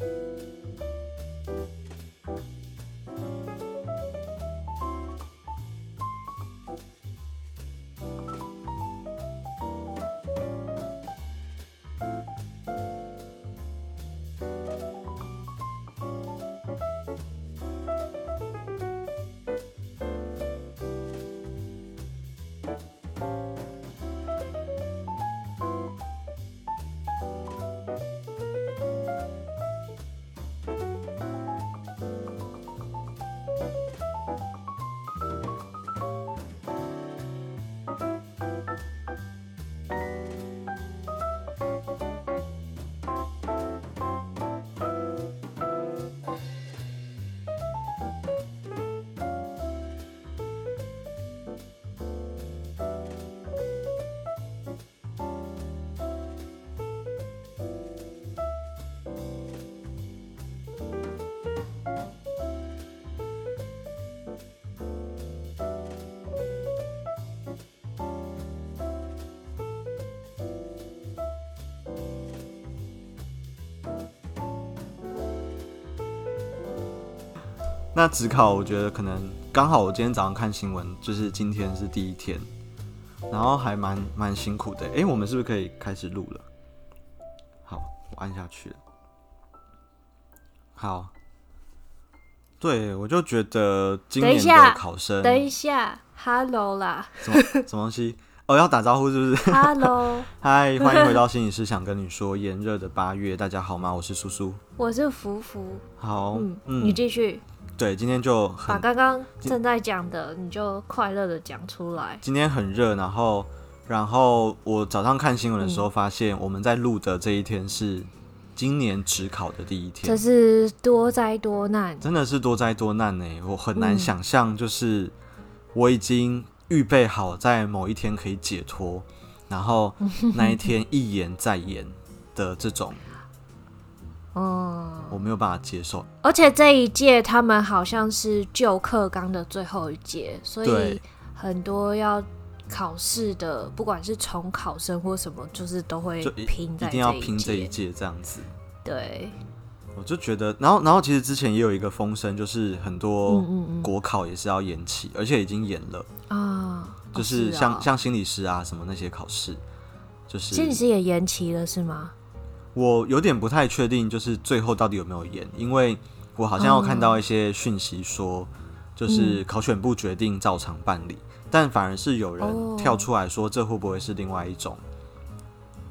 Música 那职考，我觉得可能刚好。我今天早上看新闻，就是今天是第一天，然后还蛮蛮辛苦的。哎、欸，我们是不是可以开始录了？好，我按下去了。好，对，我就觉得今年的考生，等一下，Hello 啦，什么什么东西？哦，要打招呼是不是？Hello，嗨，欢迎回到心理师，想跟你说，炎热的八月，大家好吗？我是苏苏，我是福福。好，嗯，嗯，你继续。对，今天就把刚刚正在讲的，你就快乐的讲出来。今天很热，然后，然后我早上看新闻的时候，发现我们在录的这一天是今年职考的第一天。这是多灾多难，真的是多灾多难呢。我很难想象，就是我已经预备好在某一天可以解脱，然后那一天一延再延的这种。哦，我没有办法接受。而且这一届他们好像是旧课纲的最后一届，所以很多要考试的，不管是重考生或什么，就是都会拼在一，一定要拼这一届这样子。对，我就觉得，然后，然后其实之前也有一个风声，就是很多国考也是要延期，而且已经延了。啊，就是像像心理师啊什么那些考试，就是心理师也延期了是吗？我有点不太确定，就是最后到底有没有演，因为我好像有看到一些讯息说，就是考选部决定照常办理，嗯、但反而是有人跳出来说，这会不会是另外一种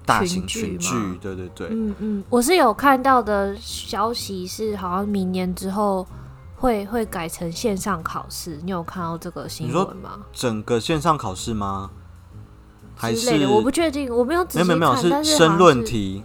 大型群聚？对对对，嗯嗯，我是有看到的消息是，好像明年之后会会改成线上考试，你有看到这个新闻吗？整个线上考试吗？还是我不确定，我没有仔细看，没有没有，是申论题。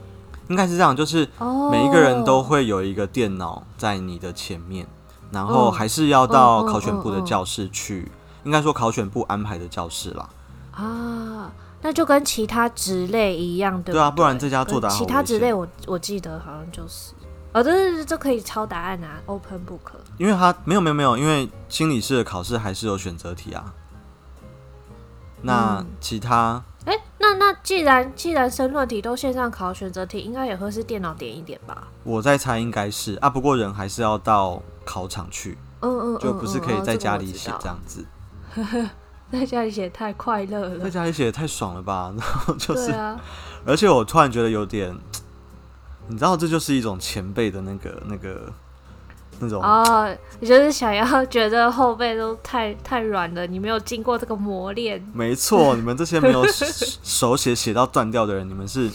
应该是这样，就是每一个人都会有一个电脑在你的前面，然后还是要到考选部的教室去，应该说考选部安排的教室啦。啊，那就跟其他职类一样的。对啊，不然这家作答好。其他职类我我记得好像就是，哦，对对对，这可以抄答案啊，Open Book。因为他没有没有没有，因为心理师的考试还是有选择题啊。那其他。哎、欸，那那既然既然申论题都线上考选择题，应该也会是电脑点一点吧？我在猜应该是啊，不过人还是要到考场去，嗯嗯，嗯，就不是可以在家里写这样子。在家里写太快乐了，在家里写太爽了吧？然后就是，啊、而且我突然觉得有点，你知道，这就是一种前辈的那个那个。那种。哦，你就是想要觉得后背都太太软了，你没有经过这个磨练。没错，你们这些没有手写写到断掉的人，你们是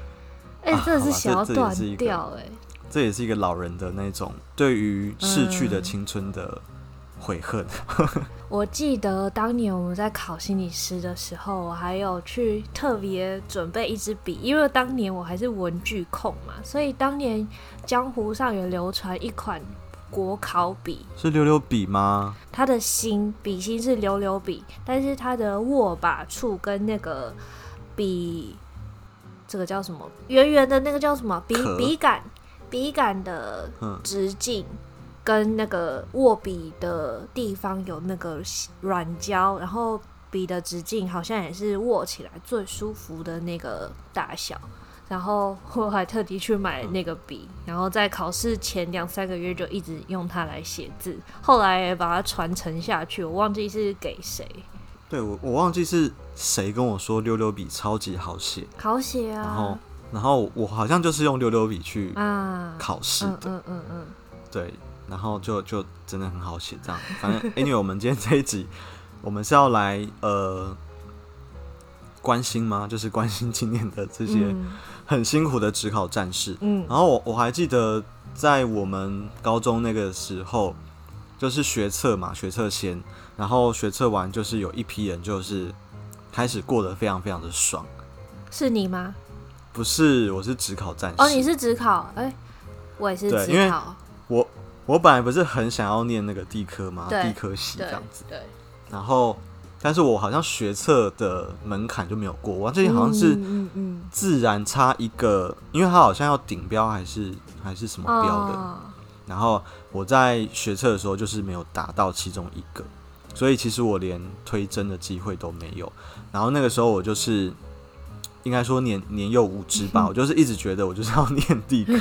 哎、欸，真的是想要断掉哎、欸，这也是一个老人的那种对于逝去的青春的悔恨。嗯、我记得当年我们在考心理师的时候，我还有去特别准备一支笔，因为当年我还是文具控嘛，所以当年江湖上有流传一款。国考笔是溜溜笔吗？它的芯笔芯是溜溜笔，但是它的握把处跟那个笔，这个叫什么？圆圆的那个叫什么？笔笔杆笔杆的直径跟那个握笔的地方有那个软胶，然后笔的直径好像也是握起来最舒服的那个大小。然后我还特地去买那个笔，然后在考试前两三个月就一直用它来写字，后来也把它传承下去。我忘记是给谁，对，我我忘记是谁跟我说溜溜笔超级好写，好写啊。然后然后我好像就是用溜溜笔去啊考试的，嗯嗯嗯，对，然后就就真的很好写这样。反正 anyway，我们今天这一集我们是要来呃关心吗？就是关心今年的这些。嗯很辛苦的职考战士，嗯，然后我我还记得在我们高中那个时候，就是学测嘛，学测先，然后学测完就是有一批人就是开始过得非常非常的爽。是你吗？不是，我是职考战士。哦，你是职考？哎、欸，我也是职考。因为我我本来不是很想要念那个地科吗？地科系这样子。对。然后。但是我好像学测的门槛就没有过，我最近好像是自然差一个，因为它好像要顶标还是还是什么标的，然后我在学测的时候就是没有达到其中一个，所以其实我连推甄的机会都没有。然后那个时候我就是应该说年年幼无知吧，我就是一直觉得我就是要 念地科，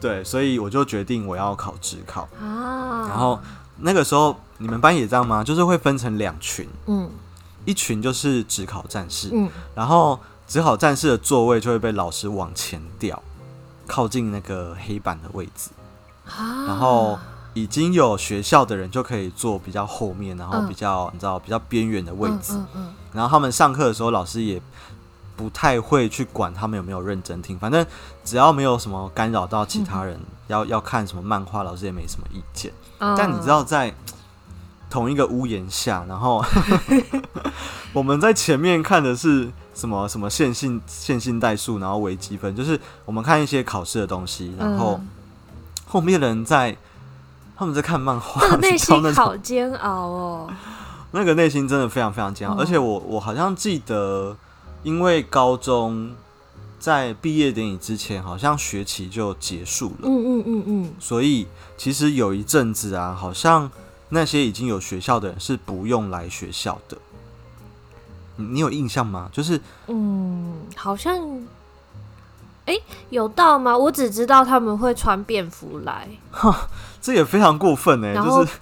对，所以我就决定我要考职考，然后。那个时候你们班也这样吗？就是会分成两群，嗯，一群就是职考战士，嗯，然后职考战士的座位就会被老师往前调，靠近那个黑板的位置，啊，然后已经有学校的人就可以坐比较后面，然后比较、嗯、你知道比较边缘的位置，嗯，嗯，嗯，然后他们上课的时候老师也不太会去管他们有没有认真听，反正只要没有什么干扰到其他人，嗯、要要看什么漫画，老师也没什么意见。但你知道，在同一个屋檐下，然后 我们在前面看的是什么？什么线性线性代数，然后微积分，就是我们看一些考试的东西。然后后面的人在他们在看漫画，那个内心好煎熬哦。那个内心真的非常非常煎熬，而且我我好像记得，因为高中。在毕业典礼之前，好像学期就结束了。嗯嗯嗯嗯。所以其实有一阵子啊，好像那些已经有学校的人是不用来学校的。你有印象吗？就是嗯，好像，哎、欸，有到吗？我只知道他们会穿便服来。哈，这也非常过分呢。就是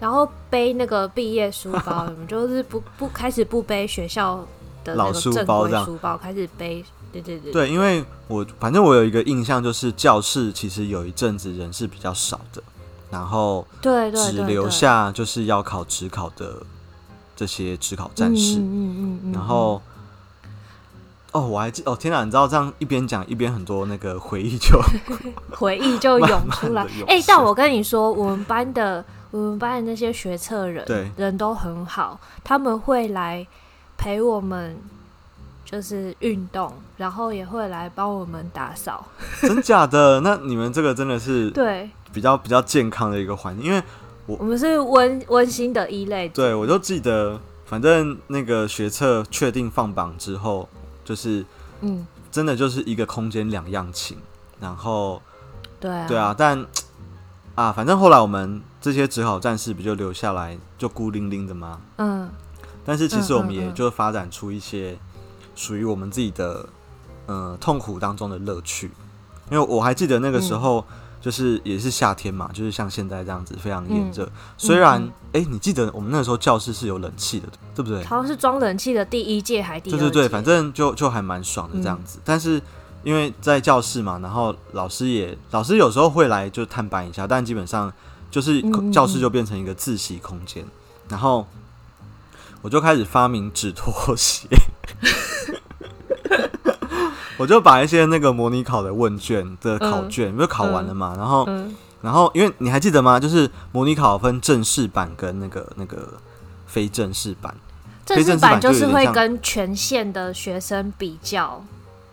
然后背那个毕业书包，就是不不开始不背学校的那个正规书包，书包开始背。对对对，对，因为我反正我有一个印象，就是教室其实有一阵子人是比较少的，然后对只留下就是要考职考的这些职考战士，嗯嗯嗯，然后哦，我还记哦，天哪，你知道这样一边讲一边很多那个回忆就 回忆就涌出来，哎、欸，但我跟你说，我们班的我们班的那些学测人，对，人都很好，他们会来陪我们。就是运动，然后也会来帮我们打扫。真假的？那你们这个真的是对比较比较健康的一个环境，因为我我们是温温馨的一类。对，我就记得，反正那个学测确定放榜之后，就是嗯，真的就是一个空间两样情。然后对啊对啊，但啊，反正后来我们这些只好战士不就留下来就孤零零的吗？嗯。但是其实我们也就发展出一些。属于我们自己的，呃，痛苦当中的乐趣，因为我还记得那个时候，就是也是夏天嘛，嗯、就是像现在这样子非常炎热。嗯、虽然，哎、你记得我们那个时候教室是有冷气的，对不对？好像是装冷气的第一届还第？对对对，反正就就还蛮爽的这样子。嗯、但是因为在教室嘛，然后老师也老师有时候会来就探班一下，但基本上就是教室就变成一个自习空间，嗯、然后我就开始发明纸拖鞋。我就把一些那个模拟考的问卷的考卷，不是考完了嘛？然后，然后，因为你还记得吗？就是模拟考分正式版跟那个那个非正式版。正式版就是会跟全县的学生比较，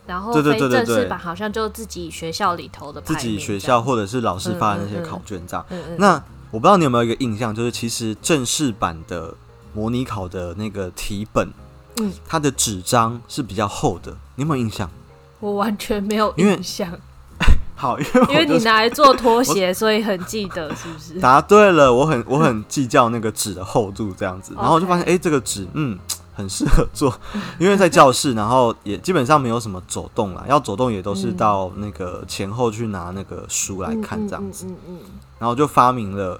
然后非正式版好像就自己学校里头的，自己学校或者是老师发的那些考卷这样。那我不知道你有没有一个印象，就是其实正式版的模拟考的那个题本。嗯，它的纸张是比较厚的，你有没有印象？我完全没有印象。好，因为、就是、因为你拿来做拖鞋，所以很记得，是不是？答对了，我很我很计较那个纸的厚度，这样子，然后我就发现，哎、欸，这个纸，嗯，很适合做，因为在教室，然后也基本上没有什么走动啦，要走动也都是到那个前后去拿那个书来看这样子，嗯嗯嗯，然后就发明了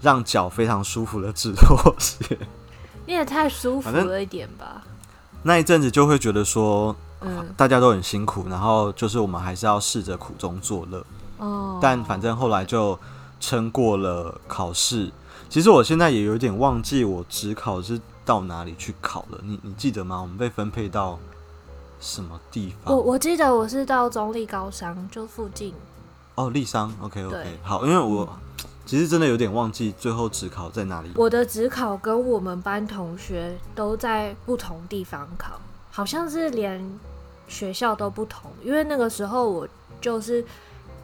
让脚非常舒服的纸拖鞋。你也太舒服了一点吧？那一阵子就会觉得说，嗯，大家都很辛苦，然后就是我们还是要试着苦中作乐。哦，但反正后来就撑过了考试。其实我现在也有点忘记我只考是到哪里去考了。你你记得吗？我们被分配到什么地方？我我记得我是到中立高商就附近。哦，立商。OK OK，好，因为我。嗯其实真的有点忘记最后职考在哪里。我的职考跟我们班同学都在不同地方考，好像是连学校都不同。因为那个时候我就是，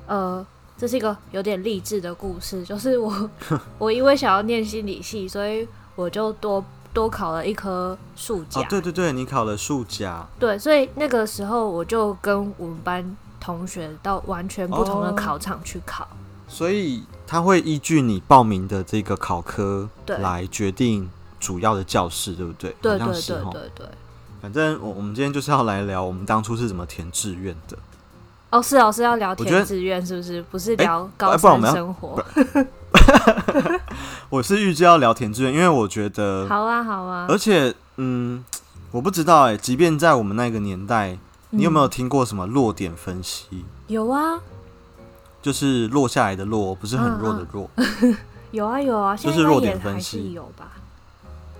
呃，这是一个有点励志的故事，就是我 我因为想要念心理系，所以我就多多考了一科数甲。哦，对对对，你考了数甲。对，所以那个时候我就跟我们班同学到完全不同的考场去考。哦所以他会依据你报名的这个考科来决定主要的教室，对不对？对对对对对。反正我我们今天就是要来聊我们当初是怎么填志愿的。哦，是哦，是要聊填志愿，是不是？不是聊高三生活。我是预计要聊填志愿，因为我觉得好啊好啊。而且嗯，我不知道哎，即便在我们那个年代，你有没有听过什么落点分析？有啊。就是落下来的落，不是很弱的弱。嗯嗯、有啊有啊，就是弱点分析有吧。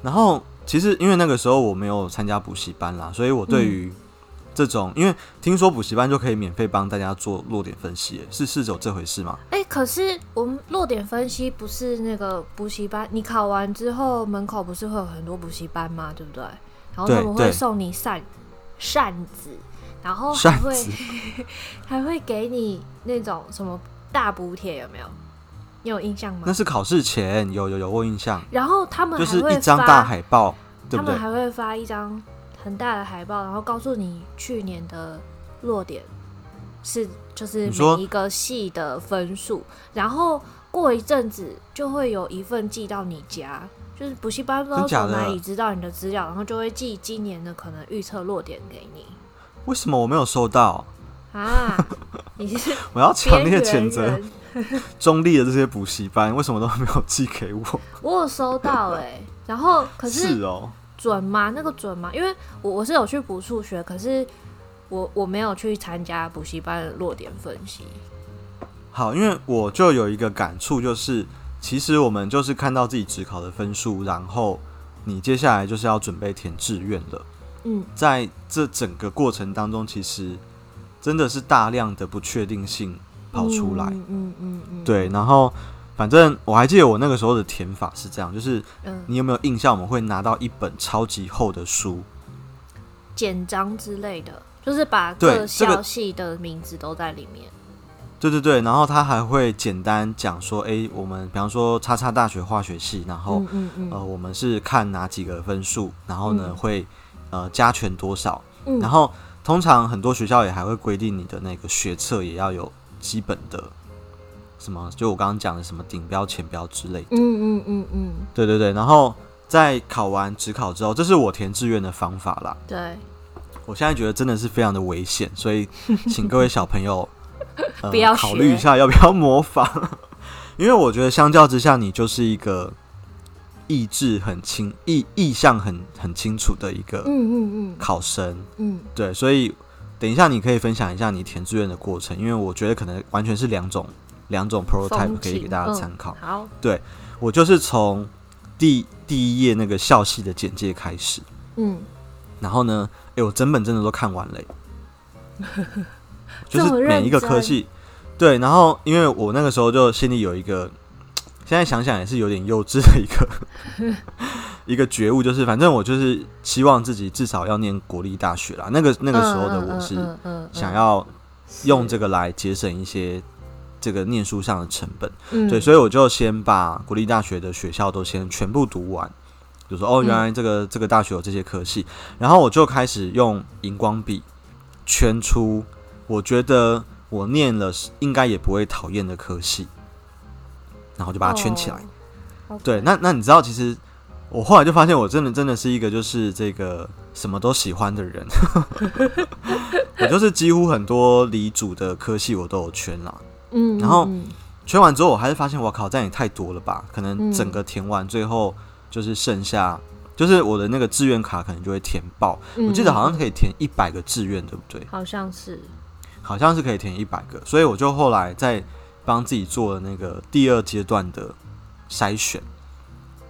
然后其实因为那个时候我没有参加补习班啦，所以我对于这种，嗯、因为听说补习班就可以免费帮大家做弱点分析，是是有这回事吗？哎、欸，可是我们弱点分析不是那个补习班，你考完之后门口不是会有很多补习班吗？对不对？然后他们会送你扇扇子。然后还会 还会给你那种什么大补贴有没有？你有印象吗？那是考试前有有有过印象。然后他们还会就是一张大海报，对不对？他们还会发一张很大的海报，然后告诉你去年的落点是就是每一个系的分数。然后过一阵子就会有一份寄到你家，就是补习班不知道从哪里知道你的资料，然后就会寄今年的可能预测落点给你。为什么我没有收到啊？你是我要强烈谴责 中立的这些补习班，为什么都没有寄给我？我有收到哎、欸，然后可是是哦，准吗？那个准吗？因为我我是有去补数学，可是我我没有去参加补习班的落点分析。好，因为我就有一个感触，就是其实我们就是看到自己职考的分数，然后你接下来就是要准备填志愿了。嗯，在这整个过程当中，其实真的是大量的不确定性跑出来。嗯嗯嗯，嗯对。然后，反正我还记得我那个时候的填法是这样，就是你有没有印象？我们会拿到一本超级厚的书，简章之类的，就是把各校系的名字都在里面。对对对，然后他还会简单讲说，哎，我们比方说叉叉大学化学系，然后、嗯嗯嗯、呃，我们是看哪几个分数，然后呢、嗯、会。呃，加权多少？嗯，然后通常很多学校也还会规定你的那个学测也要有基本的什么，就我刚刚讲的什么顶标、前标之类的。嗯嗯嗯嗯，对对对。然后在考完指考之后，这是我填志愿的方法啦。对，我现在觉得真的是非常的危险，所以请各位小朋友、呃、不要考虑一下要不要模仿，因为我觉得相较之下，你就是一个。意志很清，意意向很很清楚的一个嗯嗯嗯。考生。嗯，嗯对，所以等一下你可以分享一下你填志愿的过程，因为我觉得可能完全是两种两种 prototype 可以给大家参考。嗯、好，对我就是从第第一页那个校系的简介开始，嗯，然后呢，哎、欸，我整本真的都看完了，就是每一个科系，对，然后因为我那个时候就心里有一个。现在想想也是有点幼稚的一个 一个觉悟，就是反正我就是希望自己至少要念国立大学啦。那个那个时候的我是想要用这个来节省一些这个念书上的成本，对，所以我就先把国立大学的学校都先全部读完，就说哦，原来这个这个大学有这些科系，然后我就开始用荧光笔圈出我觉得我念了应该也不会讨厌的科系。然后就把它圈起来，哦、对，那那你知道，其实我后来就发现，我真的真的是一个就是这个什么都喜欢的人。我就是几乎很多离组的科系我都有圈啦。嗯，然后圈完之后，我还是发现，我靠，这样也太多了吧？可能整个填完，最后就是剩下，就是我的那个志愿卡可能就会填爆。我记得好像可以填一百个志愿，对不对？好像是，好像是可以填一百个。所以我就后来在帮自己做了那个第二阶段的筛选。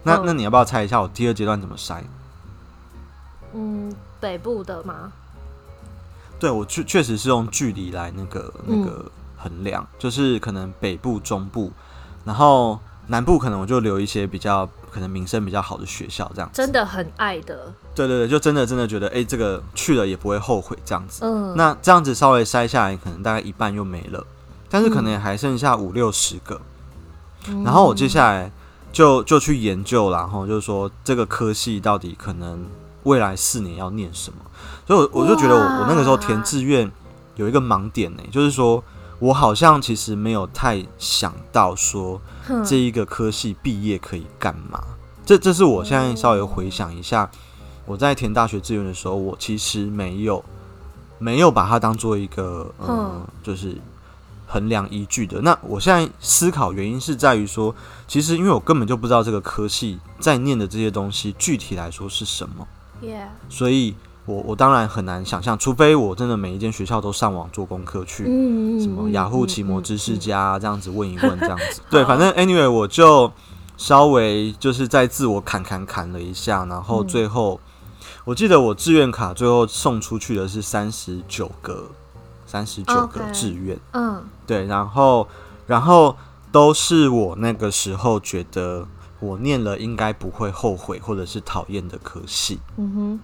那那你要不要猜一下我第二阶段怎么筛？嗯，北部的吗？对，我确确实是用距离来那个那个衡量，嗯，就是可能北部、中部，然后南部可能我就留一些比较可能名声比较好的学校，这样子。真的很爱的。对对对，就真的真的觉得，哎，这个去了也不会后悔这样子。嗯。那这样子稍微筛下来，可能大概一半又没了，但是可能也还剩下五六十个。嗯。然后我接下来。就就去研究，然后就是说这个科系到底可能未来四年要念什么，所以我我就觉得我我那个时候填志愿有一个盲点呢，就是说我好像其实没有太想到说这一个科系毕业可以干嘛，这这是我现在稍微回想一下，我在填大学志愿的时候，我其实没有没有把它当做一个嗯，就是。衡量依据的。那我现在思考原因是在于说，其实因为我根本就不知道这个科系在念的这些东西具体来说是什么，Yeah. 所以我我当然很难想象，除非我真的每一间学校都上网做功课去，什么雅虎奇摩知识家这样子问一问这样子，对，反正 anyway 我就稍微就是在自我砍砍砍了一下，然后最后我记得我志愿卡最后送出去的是三十九个。三十九个志愿，嗯，对，然后，然后都是我那个时候觉得我念了应该不会后悔或者是讨厌的科系，嗯哼。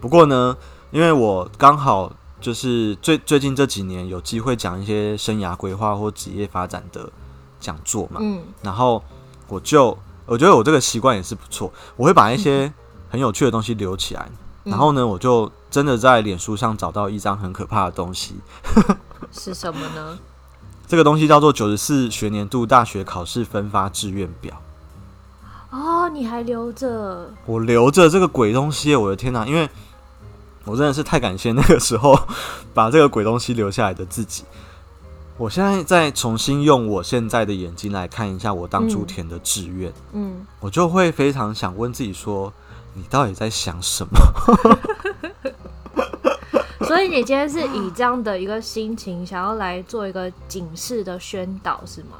不过呢，因为我刚好就是最最近这几年有机会讲一些生涯规划或职业发展的讲座嘛，嗯，然后我就我觉得我这个习惯也是不错，我会把一些很有趣的东西留起来。然后呢，我就真的在脸书上找到一张很可怕的东西，是什么呢？这个东西叫做九十四学年度大学考试分发志愿表。哦，你还留着？我留着这个鬼东西，我的天哪！因为我真的是太感谢那个时候把这个鬼东西留下来的自己。我现在再重新用我现在的眼睛来看一下我当初填的志愿，嗯，嗯，我就会非常想问自己说。你到底在想什么？所以你今天是以这样的一个心情，想要来做一个警示的宣导，是吗？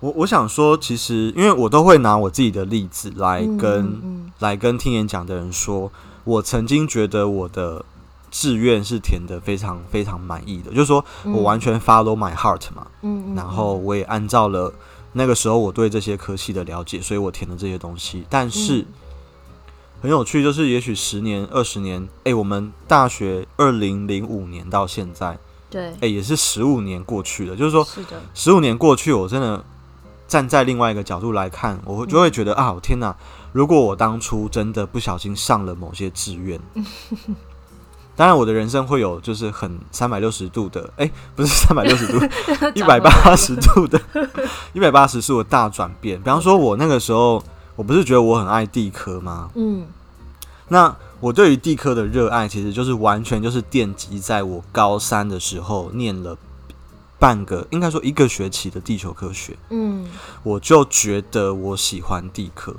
我我想说，其实因为我都会拿我自己的例子来跟嗯嗯来跟听演讲的人说，我曾经觉得我的志愿是填的非常非常满意的，就是说我完全 follow my heart 嘛，嗯，然后我也按照了那个时候我对这些科系的了解，所以我填了这些东西，但是。嗯很有趣，就是也许十年、二十年，哎、欸，我们大学二零零五年到现在，对，哎、欸，也是十五年过去了。就是说，是的，十五年过去，我真的站在另外一个角度来看，我就会觉得、嗯、啊，我天哪！如果我当初真的不小心上了某些志愿，当然我的人生会有就是很三百六十度的，哎、欸，不是 三百六十度，一百八十度的，一百八十度的大转变。比方说，我那个时候。我不是觉得我很爱地科吗？嗯，那我对于地科的热爱，其实就是完全就是奠基在我高三的时候念了半个，应该说一个学期的地球科学。嗯，我就觉得我喜欢地科。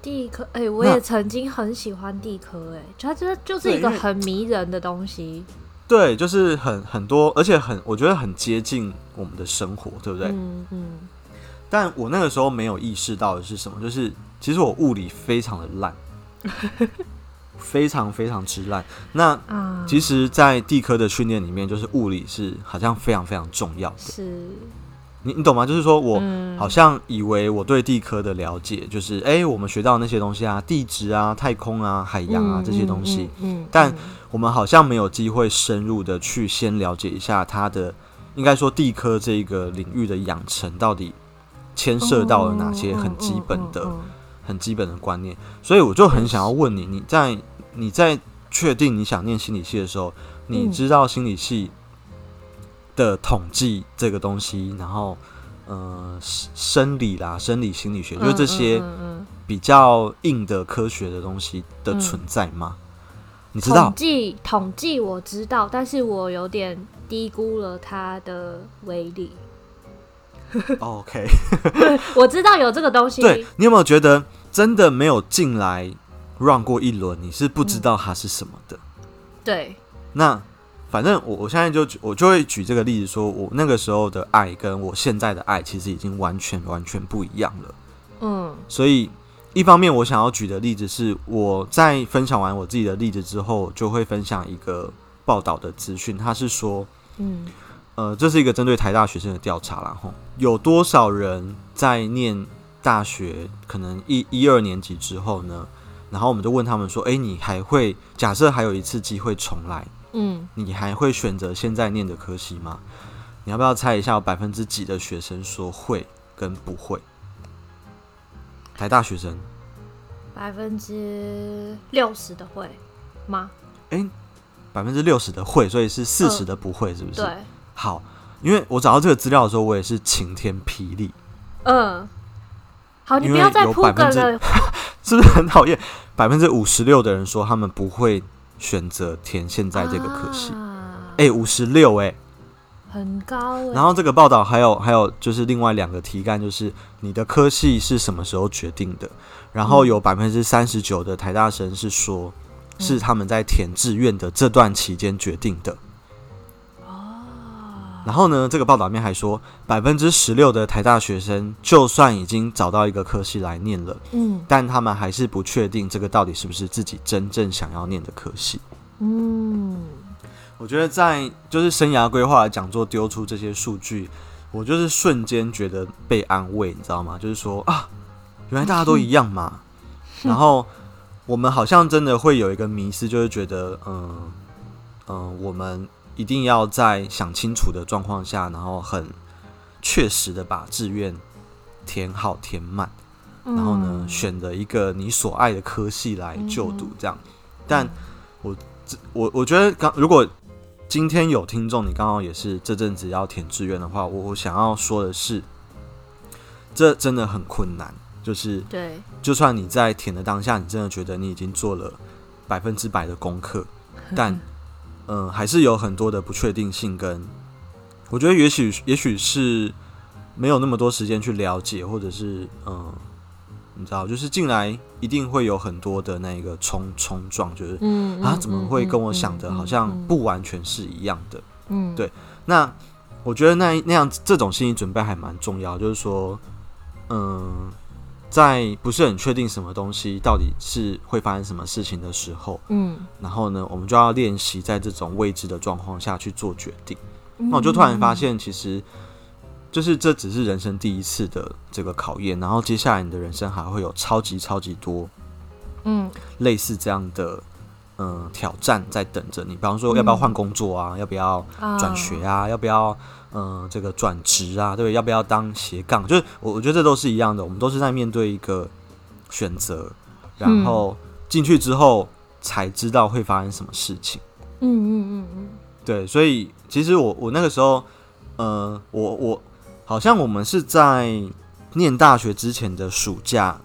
地科，哎、欸，我也曾经很喜欢地科，哎，它这就是一个很迷人的东西。对，就是很很多，而且很，我觉得很接近我们的生活，对不对？嗯嗯。但我那个时候没有意识到的是什么，就是其实我物理非常的烂，非常非常之烂。那其实，在地科的训练里面，就是物理是好像非常非常重要的。是，你你懂吗？就是说我好像以为我对地科的了解，就是哎、欸，我们学到那些东西啊，地质啊、太空啊、海洋啊这些东西。嗯。但我们好像没有机会深入的去先了解一下它的，应该说地科这个领域的养成到底。牵涉到了哪些很基本的、很基本的观念，所以我就很想要问你：你在你在确定你想念心理系的时候，你知道心理系的统计这个东西，然后呃生理啦、生理心理学，就是这些比较硬的科学的东西的存在吗？嗯、你知道？统计统计我知道，但是我有点低估了它的威力。OK，我知道有这个东西。对，你有没有觉得真的没有进来 run 过一轮，你是不知道它是什么的？嗯、对，那。反正我我现在就我就会举这个例子，说我那个时候的爱跟我现在的爱其实已经完全完全不一样了。嗯，所以一方面我想要举的例子是，我在分享完我自己的例子之后，就会分享一个报道的资讯。他是说，嗯，呃，这是一个针对台大学生的调查啦，吼，有多少人在念大学可能一一二年级之后呢？然后我们就问他们说，哎，你还会假设还有一次机会重来？嗯，你还会选择现在念的科系吗？你要不要猜一下，有百分之几的学生说会跟不会？台大学生，百分之六十的会吗？哎、欸，百分之六十的会，所以是四十的不会，是不是？对。好，因为我找到这个资料的时候，我也是晴天霹雳。嗯。好，你不要再铺梗了，是不是很讨厌？百分之五十六的人说他们不会。选择填现在这个科系，哎，五十六，哎，很高欸。然后这个报道还有还有就是另外两个题干，就是你的科系是什么时候决定的？然后有百分之三十九的台大生是说，是他们在填志愿的这段期间决定的。然后呢，这个报道里面还说，百分之十六的台大学生，就算已经找到一个科系来念了，嗯，但他们还是不确定这个到底是不是自己真正想要念的科系。嗯，我觉得在就是生涯规划讲座丢出这些数据，我就是瞬间觉得被安慰，你知道吗？就是说啊，原来大家都一样嘛。然后我们好像真的会有一个迷失，就是觉得，嗯嗯，我们。一定要在想清楚的状况下，然后很确实的把志愿填好填满，然后呢，选择一个你所爱的科系来就读，这样。但我我我觉得刚如果今天有听众，你刚好也是这阵子要填志愿的话，我我想要说的是，这真的很困难。就是对，就算你在填的当下，你真的觉得你已经做了百分之百的功课，但。嗯，还是有很多的不确定性，跟我觉得也许也许是没有那么多时间去了解，或者是嗯，你知道，就是进来一定会有很多的那个冲冲撞，就是嗯啊，怎么会跟我想的好像不完全是一样的？嗯，对。那我觉得那那样这种心理准备还蛮重要，就是说，嗯。在不是很确定什么东西到底是会发生什么事情的时候，嗯，然后呢，我们就要练习在这种未知的状况下去做决定。那我就突然发现，其实就是这只是人生第一次的这个考验，然后接下来你的人生还会有超级超级多，嗯，类似这样的嗯挑战在等着你。比方说，要不要换工作啊？要不要转学啊？要不要？嗯、呃，这个转职啊，对，要不要当斜杠？就是我，我觉得这都是一样的，我们都是在面对一个选择，然后进去之后才知道会发生什么事情。嗯嗯嗯嗯，对，所以其实我我那个时候，呃，我我好像我们是在念大学之前的暑假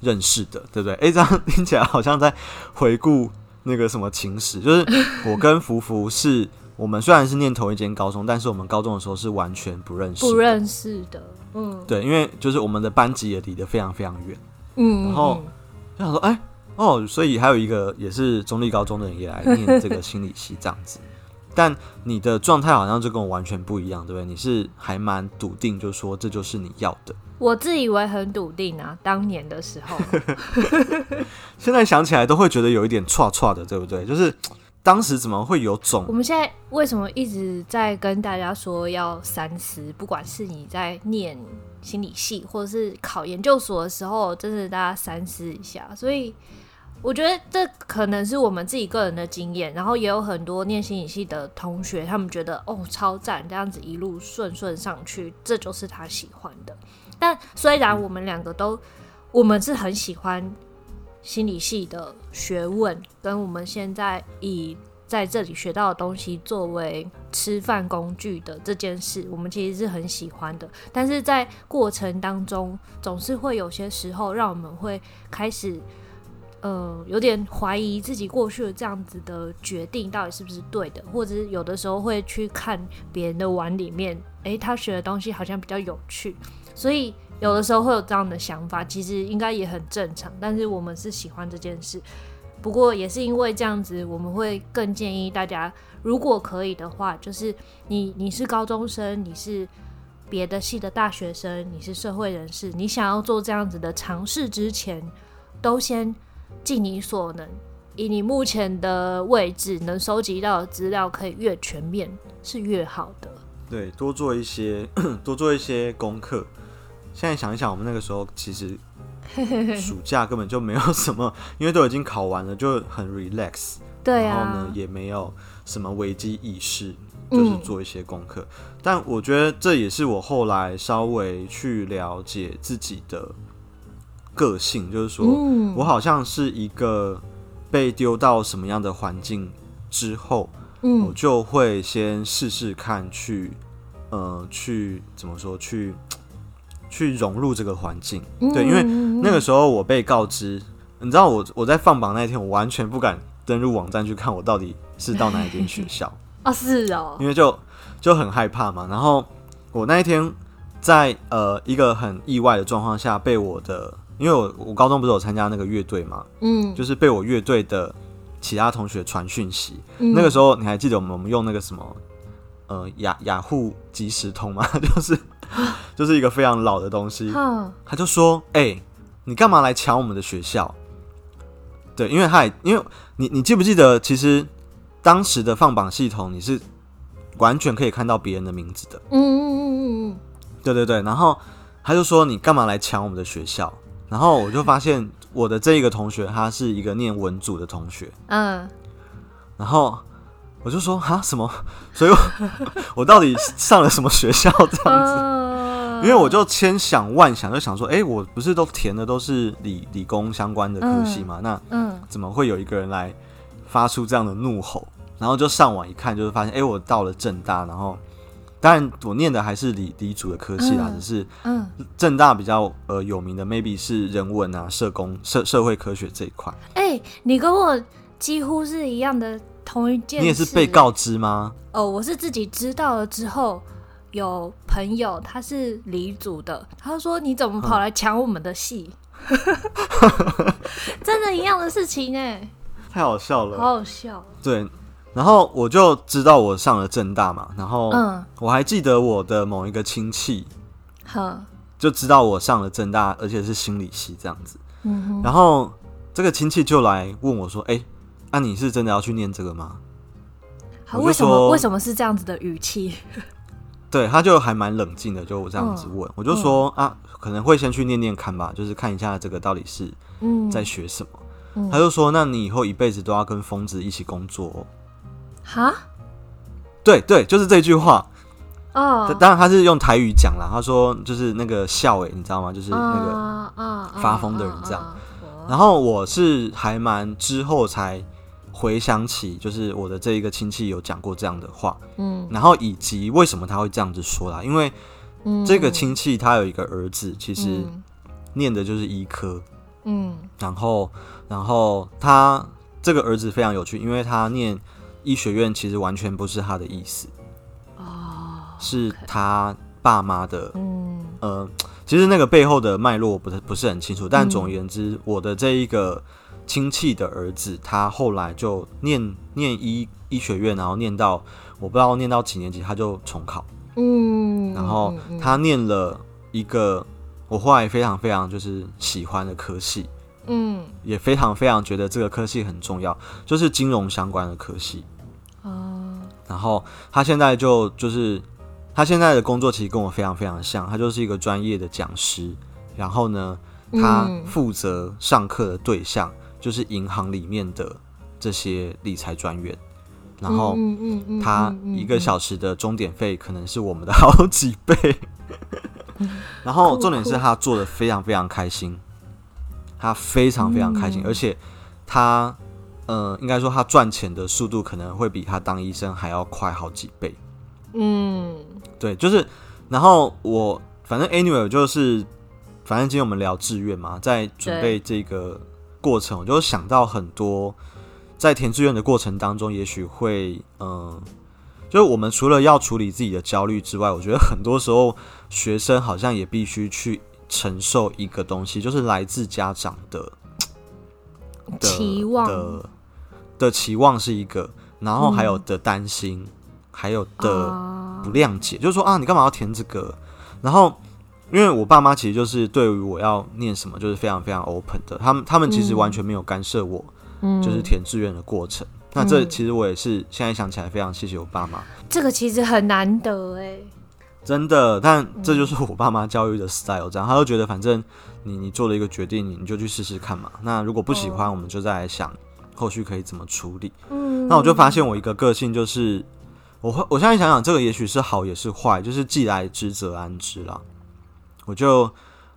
认识的，对不对？哎，这样听起来好像在回顾那个什么情史，就是我跟福福是。我们虽然是念同一间高中，但是我们高中的时候是完全不认识，不认识的。嗯，对，因为就是我们的班级也离得非常非常远。嗯，然后就想说，哎、欸，哦，所以还有一个也是中立高中的人也来念这个心理系这样子。但你的状态好像就跟我完全不一样，对不对？你是还蛮笃定，就说这就是你要的。我自以为很笃定啊，当年的时候，现在想起来都会觉得有一点错错的，对不对？就是。当时怎么会有种？我们现在为什么一直在跟大家说要三思？不管是你在念心理系，或者是考研究所的时候，真的大家三思一下。所以我觉得这可能是我们自己个人的经验，然后也有很多念心理系的同学，他们觉得哦超赞，这样子一路顺顺上去，这就是他喜欢的。但虽然我们两个都，我们是很喜欢。心理系的学问跟我们现在以在这里学到的东西作为吃饭工具的这件事，我们其实是很喜欢的。但是在过程当中，总是会有些时候让我们会开始，呃，有点怀疑自己过去的这样子的决定到底是不是对的，或者是有的时候会去看别人的碗里面，诶，他学的东西好像比较有趣，所以有的时候会有这样的想法，其实应该也很正常。但是我们是喜欢这件事。不过也是因为这样子，我们会更建议大家，如果可以的话，就是你你是高中生，你是别的系的大学生，你是社会人士，你想要做这样子的尝试之前，都先尽你所能，以你目前的位置能收集到的资料，可以越全面是越好的。对，多做一些 多做一些功课。现在想一想，我们那个时候其实。暑假根本就没有什么，因为都已经考完了，就很 relax。对啊。然后呢，也没有什么危机意识，就是做一些功课。嗯。但我觉得这也是我后来稍微去了解自己的个性，就是说我好像是一个被丢到什么样的环境之后，我就会先试试看去，呃，去怎么说去。去融入这个环境，对，因为那个时候我被告知，你知道我我在放榜那一天，我完全不敢登入网站去看我到底是到哪一间学校 啊，是哦，因为就就很害怕嘛。然后我那一天在呃一个很意外的状况下，被我的，因为我我高中不是有参加那个乐队嘛，嗯，就是被我乐队的其他同学传讯息，那个时候你还记得我们我们用那个什么呃雅雅虎即时通吗？就是。就是一个非常老的东西，他就说：“哎、欸，你干嘛来抢我们的学校？”对，因为他也因为你你记不记得，其实当时的放榜系统你是完全可以看到别人的名字的。嗯嗯嗯嗯嗯，对对对。然后他就说：“你干嘛来抢我们的学校？”然后我就发现我的这一个同学，他是一个念文组的同学。嗯，然后。我就说啊什么？所以我，我到底上了什么学校这样子？因为我就千想万想，就想说，哎，我不是都填的都是理理工相关的科系吗？那嗯怎么会有一个人来发出这样的怒吼？然后就上网一看，就是发现，哎，我到了政大，然后当然我念的还是理理组的科系啦，只是嗯政大比较呃有名的，maybe 是人文啊、社工、社社会科学这一块。哎，你跟我几乎是一样的。同一件事，你也是被告知吗？哦，我是自己知道了之后，有朋友他是理组的，他说：“你怎么跑来抢我们的戏？”嗯、真的一样的事情哎，太好笑了，好好笑。对，然后我就知道我上了正大嘛，然后嗯，我还记得我的某一个亲戚，哼，就知道我上了正大，而且是心理系这样子。嗯哼，然后这个亲戚就来问我说：“哎、欸。”那、啊、你是真的要去念这个吗？为什么？为什么是这样子的语气？对，他就还蛮冷静的，就这样子问。嗯、我就说、嗯、啊，可能会先去念念看吧，就是看一下这个到底是在学什么。嗯、他就说，那你以后一辈子都要跟疯子一起工作。哈？对对，就是这句话。哦。当然他是用台语讲啦。他说就是那个笑诶，你知道吗？就是那个发疯的人这样。然后我是还蛮之后才回想起，就是我的这一个亲戚有讲过这样的话，嗯，然后以及为什么他会这样子说啦？因为这个亲戚他有一个儿子，其实念的就是医科，嗯，然后然后他这个儿子非常有趣，因为他念医学院其实完全不是他的意思，哦，是他爸妈的，嗯，呃。其实那个背后的脉络不是不是很清楚，但总而言之，嗯、我的这一个亲戚的儿子，他后来就念念医医学院，然后念到我不知道念到几年级，他就重考，嗯，然后他念了一个我后来非常非常就是喜欢的科系，嗯，也非常非常觉得这个科系很重要，就是金融相关的科系，哦，然后他现在就就是。他现在的工作其实跟我非常非常像，他就是一个专业的讲师。然后呢，他负责上课的对象就是银行里面的这些理财专员。然后他一个小时的钟点费可能是我们的 好几倍。然后重点是他做的非常非常开心，他非常非常开心，而且他呃，应该说他赚钱的速度可能会比他当医生还要快好几倍。嗯，对，就是，然后我反正 anyway 就是，反正今天我们聊志愿嘛，在准备这个过程，我就想到很多，在填志愿的过程当中，也许会，嗯、呃，就是我们除了要处理自己的焦虑之外，我觉得很多时候学生好像也必须去承受一个东西，就是来自家长的，的期望的。的期望是一个，然后还有的担心，嗯、还有的不谅解，uh、就是说啊，你干嘛要填这个？然后，因为我爸妈其实就是对于我要念什么，就是非常非常 open 的，他们他们其实完全没有干涉我，嗯、就是填志愿的过程。嗯、那这其实我也是现在想起来非常谢谢我爸妈。这个其实很难得哎，真的，但这就是我爸妈教育的 style，这样他就觉得反正你你做了一个决定，你你就去试试看嘛。那如果不喜欢，oh. 我们就再来想。后续可以怎么处理？嗯，那我就发现我一个个性就是，我会我现在想想，这个也许是好也是坏，就是既来之则安之啦。我就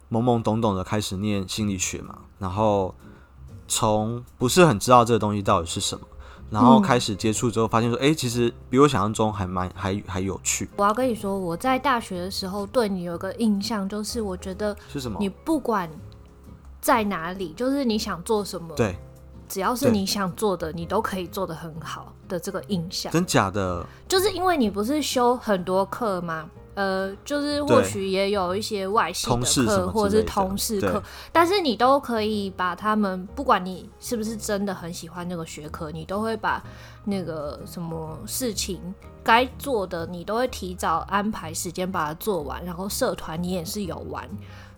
懵懵懂懂的开始念心理学嘛，然后从不是很知道这个东西到底是什么，然后开始接触之后，发现说，哎、欸，其实比我想象中还蛮还还有趣。我要跟你说，我在大学的时候对你有个印象，就是我觉得是什么？你不管在哪里，就是你想做什么，对。只要是你想做的，你都可以做得很好的这个印象，真假的？就是因为你不是修很多课吗？呃，就是或许也有一些外系的课或者是通识课，但是你都可以把他们，不管你是不是真的很喜欢那个学科，你都会把那个什么事情该做的，你都会提早安排时间把它做完。然后社团你也是有玩，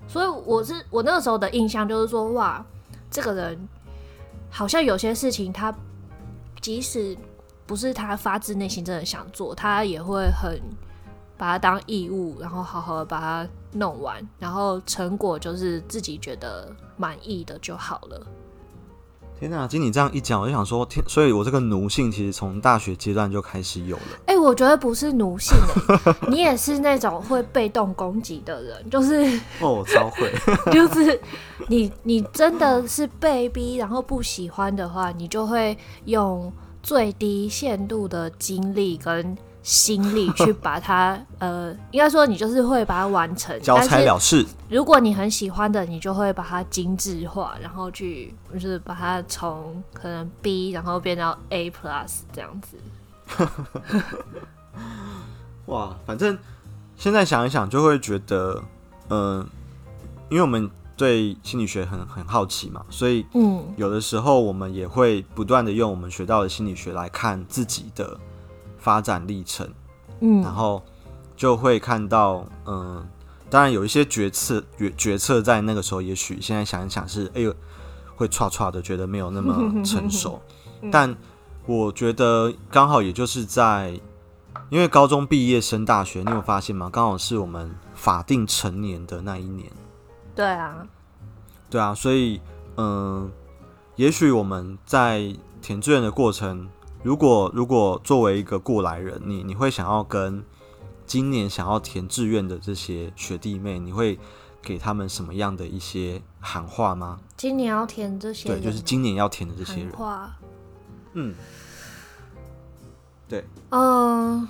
所以我是我那个时候的印象就是说，哇，这个人。好像有些事情，他即使不是他发自内心真的想做，他也会很把它当义务，然后好好的把它弄完，然后成果就是自己觉得满意的就好了。天哪，经你这样一讲，我就想说，天，所以我这个奴性其实从大学阶段就开始有了。哎、欸，我觉得不是奴性、欸，你也是那种会被动攻击的人，就是 哦，超会，就是你你真的是被逼，然后不喜欢的话，你就会用最低限度的精力跟。心力去把它，呃，应该说你就是会把它完成，交差了事。如果你很喜欢的，你就会把它精致化，然后去就是把它从可能 B，然后变到 A plus 这样子。哇，反正现在想一想，就会觉得，嗯、呃，因为我们对心理学很很好奇嘛，所以，嗯，有的时候我们也会不断的用我们学到的心理学来看自己的。发展历程，嗯，然后就会看到，嗯，当然有一些决策决决策在那个时候，也许现在想一想是，哎呦，会唰唰的觉得没有那么 成熟，但我觉得刚好也就是在，因为高中毕业升大学，你有发现吗？刚好是我们法定成年的那一年，对啊，对啊，所以，嗯，也许我们在填志愿的过程。如果如果作为一个过来人，你你会想要跟今年想要填志愿的这些学弟妹，你会给他们什么样的一些喊话吗？今年要填这些，对，就是今年要填的这些人。话。嗯，对。嗯、呃，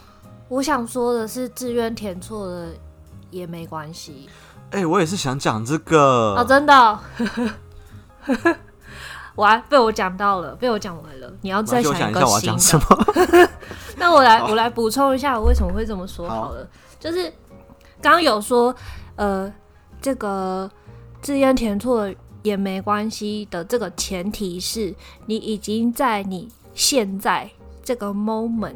我想说的是，志愿填错了也没关系。哎、欸，我也是想讲这个。哦，真的、哦。我还被我讲到了，被我讲完了。你要再想一个新的。那我来，我来补充一下，我为什么会这么说好了。好，就是刚刚有说，呃，这个志愿填错也没关系的这个前提是你已经在你现在这个 moment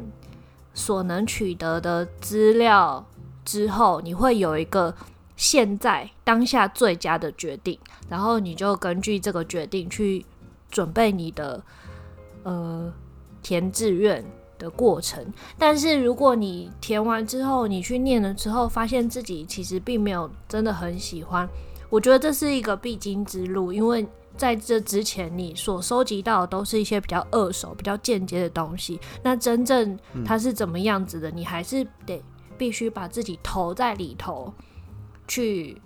所能取得的资料之后，你会有一个现在当下最佳的决定，然后你就根据这个决定去。准备你的呃填志愿的过程，但是如果你填完之后，你去念了之后，发现自己其实并没有真的很喜欢，我觉得这是一个必经之路，因为在这之前你所收集到的都是一些比较二手、比较间接的东西，那真正它是怎么样子的，你还是得必须把自己投在里头去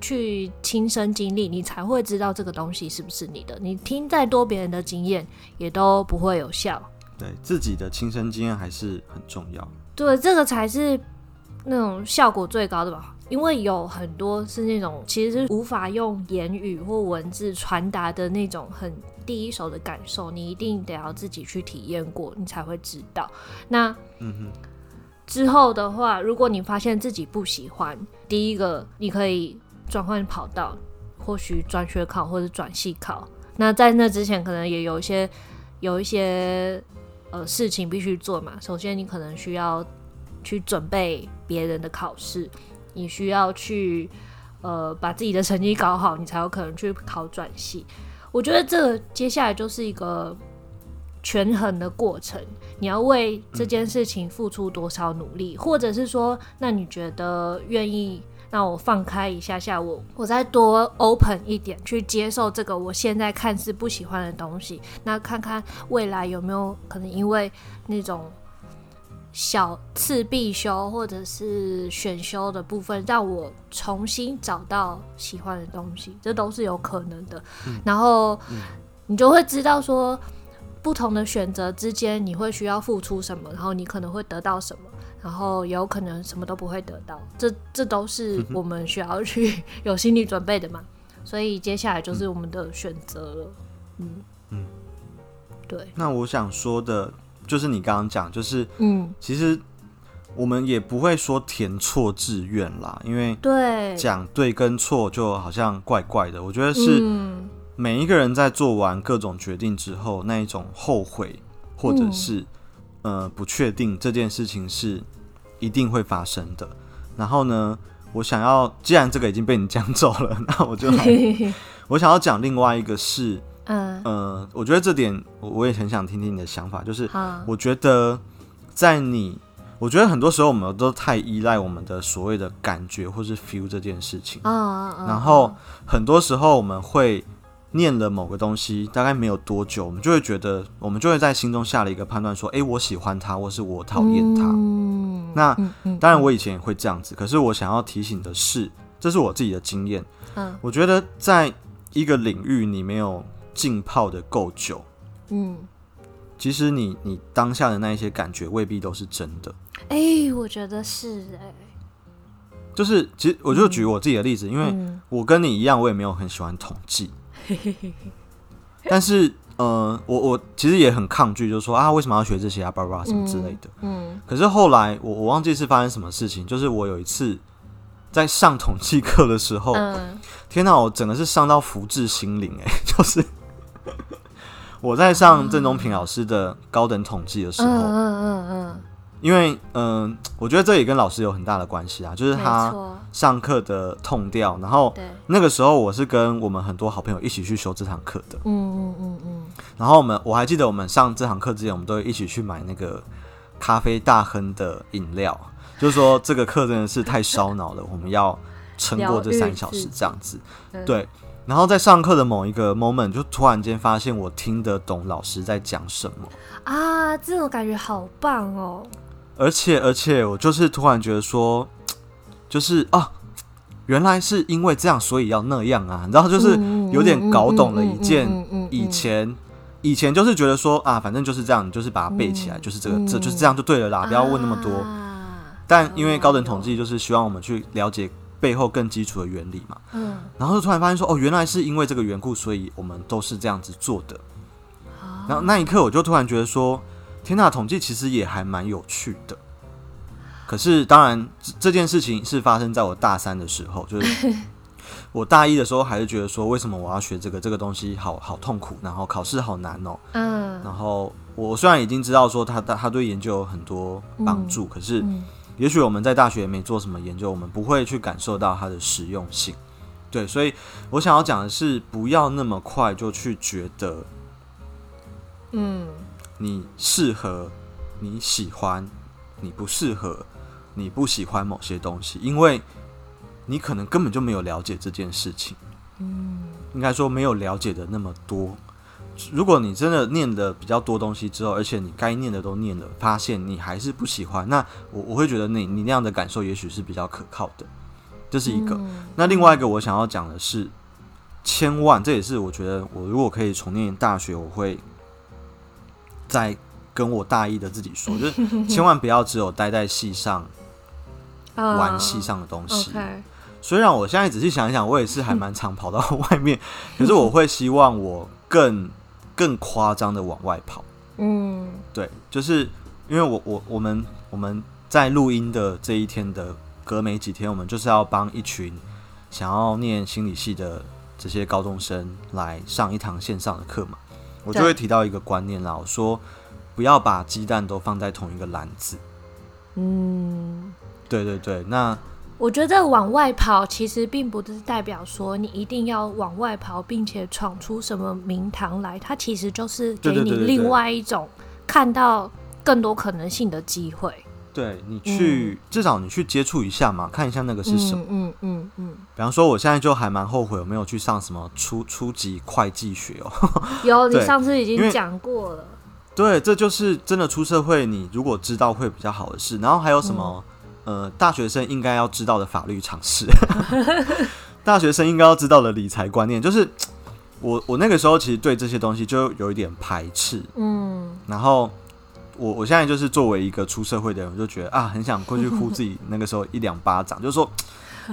去亲身经历，你才会知道这个东西是不是你的。你听再多别人的经验，也都不会有效。对，自己的亲身经验还是很重要。对，这个才是那种效果最高的吧。因为有很多是那种其实是无法用言语或文字传达的那种很第一手的感受，你一定得要自己去体验过，你才会知道。那嗯哼，之后的话，如果你发现自己不喜欢，第一个你可以转换跑道，或许转学考或者转系考。那在那之前，可能也有一些有一些呃事情必须做嘛。首先，你可能需要去准备别人的考试。你需要去，呃，把自己的成绩搞好，你才有可能去考转系。我觉得这个接下来就是一个权衡的过程，你要为这件事情付出多少努力，或者是说，那你觉得愿意让我放开一下下，我我再多 open 一点，去接受这个我现在看似不喜欢的东西，那看看未来有没有可能因为那种。小次必修或者是选修的部分，让我重新找到喜欢的东西，这都是有可能的。嗯、然后、嗯、你就会知道说，不同的选择之间，你会需要付出什么，然后你可能会得到什么，然后有可能什么都不会得到。这这都是我们需要去 有心理准备的嘛。所以接下来就是我们的选择了。嗯嗯，对。那我想说的。就是你刚刚讲，就是嗯，其实我们也不会说填错志愿啦，因为对讲对跟错就好像怪怪的。我觉得是每一个人在做完各种决定之后，那一种后悔或者是呃不确定这件事情是一定会发生的。然后呢，我想要既然这个已经被你讲走了，那我就来 我想要讲另外一个是。嗯呃，我觉得这点我我也很想听听你的想法，就是我觉得在你，我觉得很多时候我们都太依赖我们的所谓的感觉或是 feel 这件事情，然后很多时候我们会念了某个东西，大概没有多久，我们就会觉得，我们就会在心中下了一个判断，说，哎，我喜欢他，或是我讨厌他。那当然我以前也会这样子，可是我想要提醒的是，这是我自己的经验。嗯我觉得在一个领域你没有。浸泡的够久，嗯，其实你你当下的那一些感觉未必都是真的。哎、欸，我觉得是哎、欸，就是其实我就举我自己的例子，嗯、因为我跟你一样，我也没有很喜欢统计，但是呃，我我其实也很抗拒，就是说啊，为什么要学这些啊，巴拉巴什么之类的，嗯，嗯，可是后来我我忘记是发生什么事情，就是我有一次在上统计课的时候，嗯、天哪，我整个是上到福至心灵，哎，就是。我在上郑中平老师的高等统计的时候，嗯嗯嗯嗯，因为嗯、呃，我觉得这也跟老师有很大的关系啊，就是他上课的 tone 调，然后那个时候我是跟我们很多好朋友一起去修这堂课的，嗯嗯嗯嗯，然后我们我还记得我们上这堂课之前，我们都一起去买那个咖啡大亨的饮料，就是说这个课真的是太烧脑了，我们要撑过这三小时这样子，对。然后在上课的某一个 moment，就突然间发现我听得懂老师在讲什么啊！这种感觉好棒哦！而且而且，我就是突然觉得说，就是啊，原来是因为这样，所以要那样啊！然后就是有点搞懂了一件以前以前就是觉得说啊，反正就是这样，你就是把它背起来，就是这个这就是这样就对了啦，不要问那么多。但因为高等统计就是希望我们去了解。背后更基础的原理嘛，嗯，然后就突然发现说，哦，原来是因为这个缘故，所以我们都是这样子做的。然后那一刻，我就突然觉得说，天呐，统计其实也还蛮有趣的。可是，当然这件事情是发生在我大三的时候，就是 我大一的时候还是觉得说，为什么我要学这个？这个东西好好痛苦，然后考试好难哦。嗯，然后我虽然已经知道说他他对研究有很多帮助，可是。也许我们在大学也没做什么研究，我们不会去感受到它的实用性。对，所以我想要讲的是，不要那么快就去觉得，嗯，你适合，你喜欢，你不适合，你不喜欢某些东西，因为你可能根本就没有了解这件事情。嗯，应该说没有了解的那么多。如果你真的念的比较多东西之后，而且你该念的都念了，发现你还是不喜欢，那我我会觉得你你那样的感受也许是比较可靠的。这是一个。那另外一个我想要讲的是，千万，这也是我觉得我如果可以重念大学，我会再跟我大一的自己说，就是千万不要只有待在戏上玩戏上的东西。Uh, okay. 虽然我现在仔细想一想，我也是还蛮常跑到外面，可是我会希望我更更夸张的往外跑。嗯，对，就是因为我我我们我们在录音的这一天的隔没几天，我们就是要帮一群想要念心理系的这些高中生来上一堂线上的课嘛，我就会提到一个观念啦，我说不要把鸡蛋都放在同一个篮子。嗯，对对对，那。我觉得往外跑其实并不是代表说你一定要往外跑，并且闯出什么名堂来。它其实就是给你另外一种看到更多可能性的机会。对，你去，嗯、至少你去接触一下嘛，看一下那个是什么。嗯嗯嗯。比方说，我现在就还蛮后悔我没有去上什么初初级会计学哦。有，你上次已经讲过了。对，这就是真的出社会，你如果知道会比较好的事。然后还有什么？嗯呃，大学生应该要知道的法律常识，大学生应该要知道的理财观念，就是我我那个时候其实对这些东西就有一点排斥，嗯，然后我我现在就是作为一个出社会的人，我就觉得啊，很想过去呼自己 那个时候一两巴掌，就是说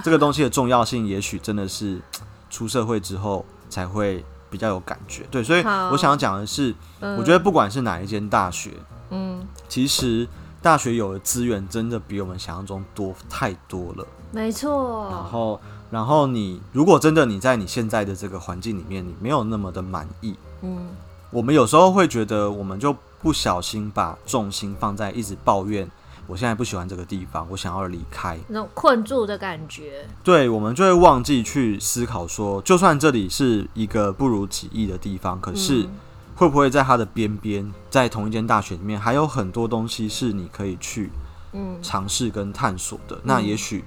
这个东西的重要性，也许真的是出社会之后才会比较有感觉，对，所以我想要讲的是，我觉得不管是哪一间大学，嗯，其实。大学有的资源真的比我们想象中多太多了，没错。然后，然后你如果真的你在你现在的这个环境里面，你没有那么的满意，嗯，我们有时候会觉得，我们就不小心把重心放在一直抱怨，我现在不喜欢这个地方，我想要离开，那种困住的感觉。对，我们就会忘记去思考说，就算这里是一个不如己意的地方，可是。嗯会不会在它的边边，在同一间大学里面，还有很多东西是你可以去嗯尝试跟探索的？嗯、那也许，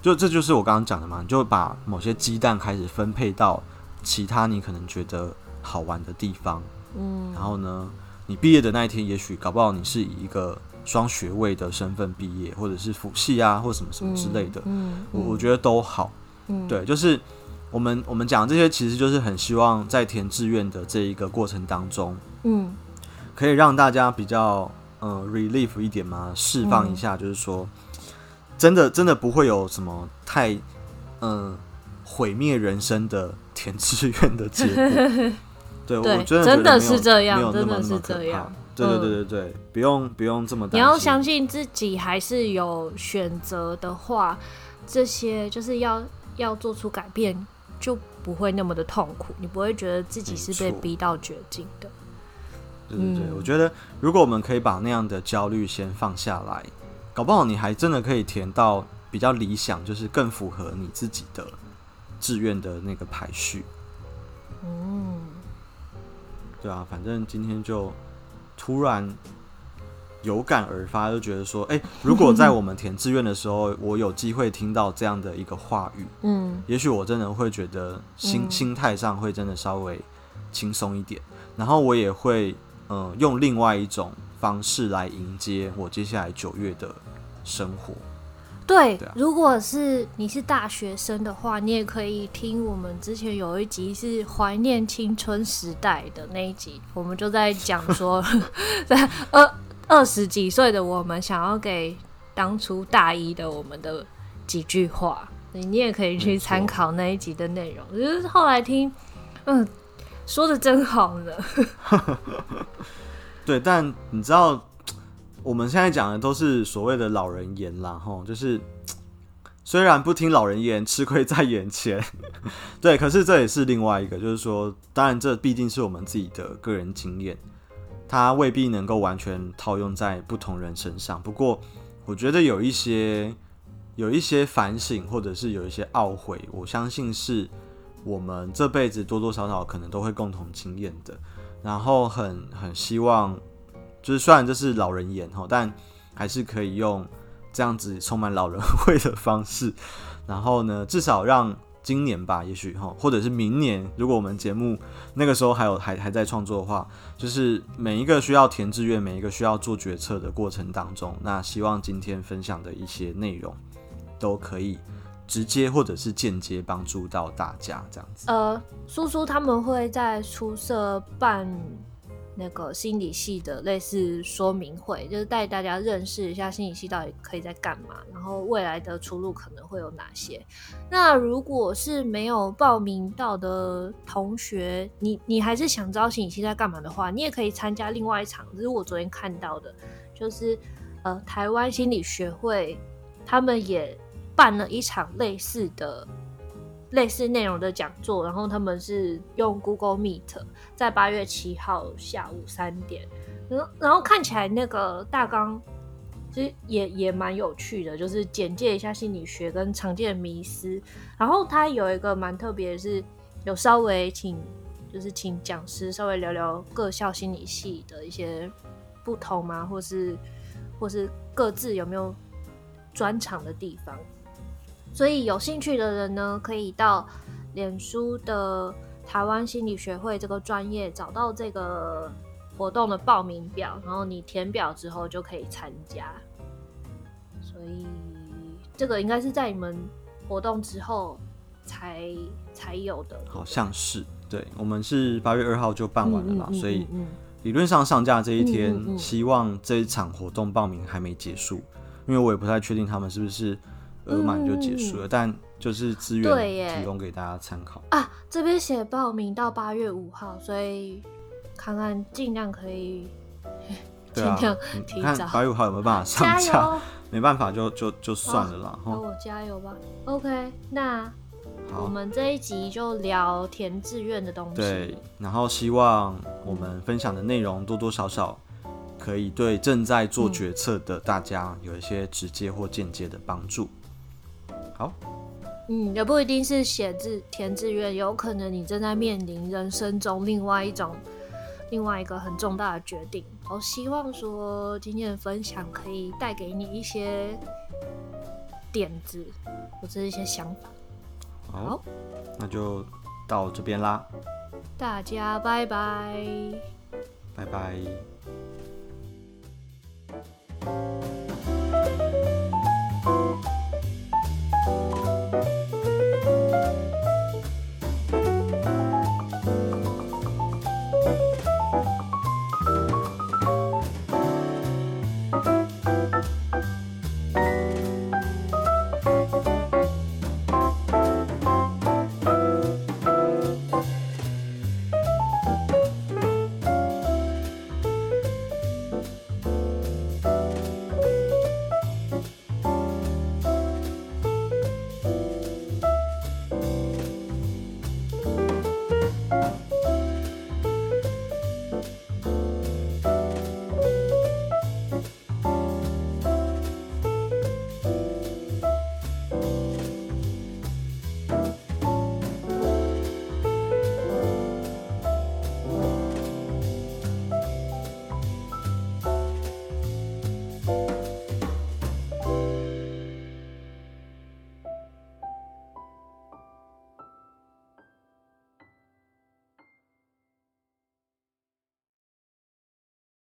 就这就是我刚刚讲的嘛，你就把某些鸡蛋开始分配到其他你可能觉得好玩的地方。嗯，然后呢，你毕业的那一天，也许搞不好你是以一个双学位的身份毕业，或者是辅系啊，或什么什么之类的。嗯，嗯我我觉得都好。嗯，对，就是。我们我们讲这些，其实就是很希望在填志愿的这一个过程当中，嗯，可以让大家比较嗯、呃、relief 一点嘛，释放一下，就是说，真的真的不会有什么太嗯毁灭人生的填志愿的结果。对，对我真的真的是这样，真的是这样。对对对对对，嗯、不用不用这么。你要相信自己，还是有选择的话，这些就是要要做出改变。就不会那么的痛苦，你不会觉得自己是被逼到绝境的。对对对，嗯、我觉得如果我们可以把那样的焦虑先放下来，搞不好你还真的可以填到比较理想，就是更符合你自己的志愿的那个排序。嗯，对啊，反正今天就突然。有感而发，就觉得说，哎、欸，如果在我们填志愿的时候，我有机会听到这样的一个话语，嗯，也许我真的会觉得心、嗯、心态上会真的稍微轻松一点，然后我也会，嗯、呃，用另外一种方式来迎接我接下来九月的生活。对，对啊、如果是你是大学生的话，你也可以听我们之前有一集是怀念青春时代的那一集，我们就在讲说 在二。二十几岁的我们想要给当初大一的我们的几句话，你你也可以去参考那一集的内容。就错是后来听，嗯，说的真好呢。对，但你知道，我们现在讲的都是所谓的老人言啦，吼，就是虽然不听老人言，吃亏在眼前。对，可是这也是另外一个，就是说，当然这毕竟是我们自己的个人经验。它未必能够完全套用在不同人身上，不过我觉得有一些有一些反省，或者是有一些懊悔，我相信是我们这辈子多多少少可能都会共同经验的。然后很很希望，就是虽然这是老人言哈，但还是可以用这样子充满老人味的方式，然后呢，至少让。今年吧，也许哈，或者是明年，如果我们节目那个时候还有还还在创作的话，就是每一个需要填志愿，每一个需要做决策的过程当中，那希望今天分享的一些内容都可以直接或者是间接帮助到大家这样子？呃，苏苏他们会在出社办那个心理系的类似说明会，就是带大家认识一下心理系到底可以在干嘛，然后未来的出路可能会有哪些。那如果是没有报名到的同学，你你还是想知道心理系在干嘛的话，你也可以参加另外一场，这是我昨天看到的，就是呃台湾心理学会他们也。办了一场类似的、类似内容的讲座，然后他们是用 Google Meet，在八月七号下午三点，然后然后看起来那个大纲其实也也蛮有趣的，就是简介一下心理学跟常见的迷思，然后他有一个蛮特别的是，有稍微请就是请讲师稍微聊聊各校心理系的一些不同吗？或是或是各自有没有专长的地方？所以有兴趣的人呢，可以到脸书的台湾心理学会这个专业找到这个活动的报名表，然后你填表之后就可以参加。所以这个应该是在你们活动之后才才有的，好像是。对，我们是八月二号就办完了嘛，所以理论上上架这一天，希望这一场活动报名还没结束，因为我也不太确定他们是不是。额满就结束了，嗯、但就是资源提供给大家参考啊。这边写报名到八月五号，所以看看尽量可以尽量提早。八月五号有没有办法上架？没办法就就就算了啦。那我加油吧。OK，那我们这一集就聊填志愿的东西。对，然后希望我们分享的内容多多少少可以对正在做决策的大家有一些直接或间接的帮助。好，嗯，也不一定是写字填志愿，有可能你正在面临人生中另外一种、另外一个很重大的决定。我希望说今天的分享可以带给你一些点子或者一些想法。好，好，那就到这边啦，大家拜拜，拜拜。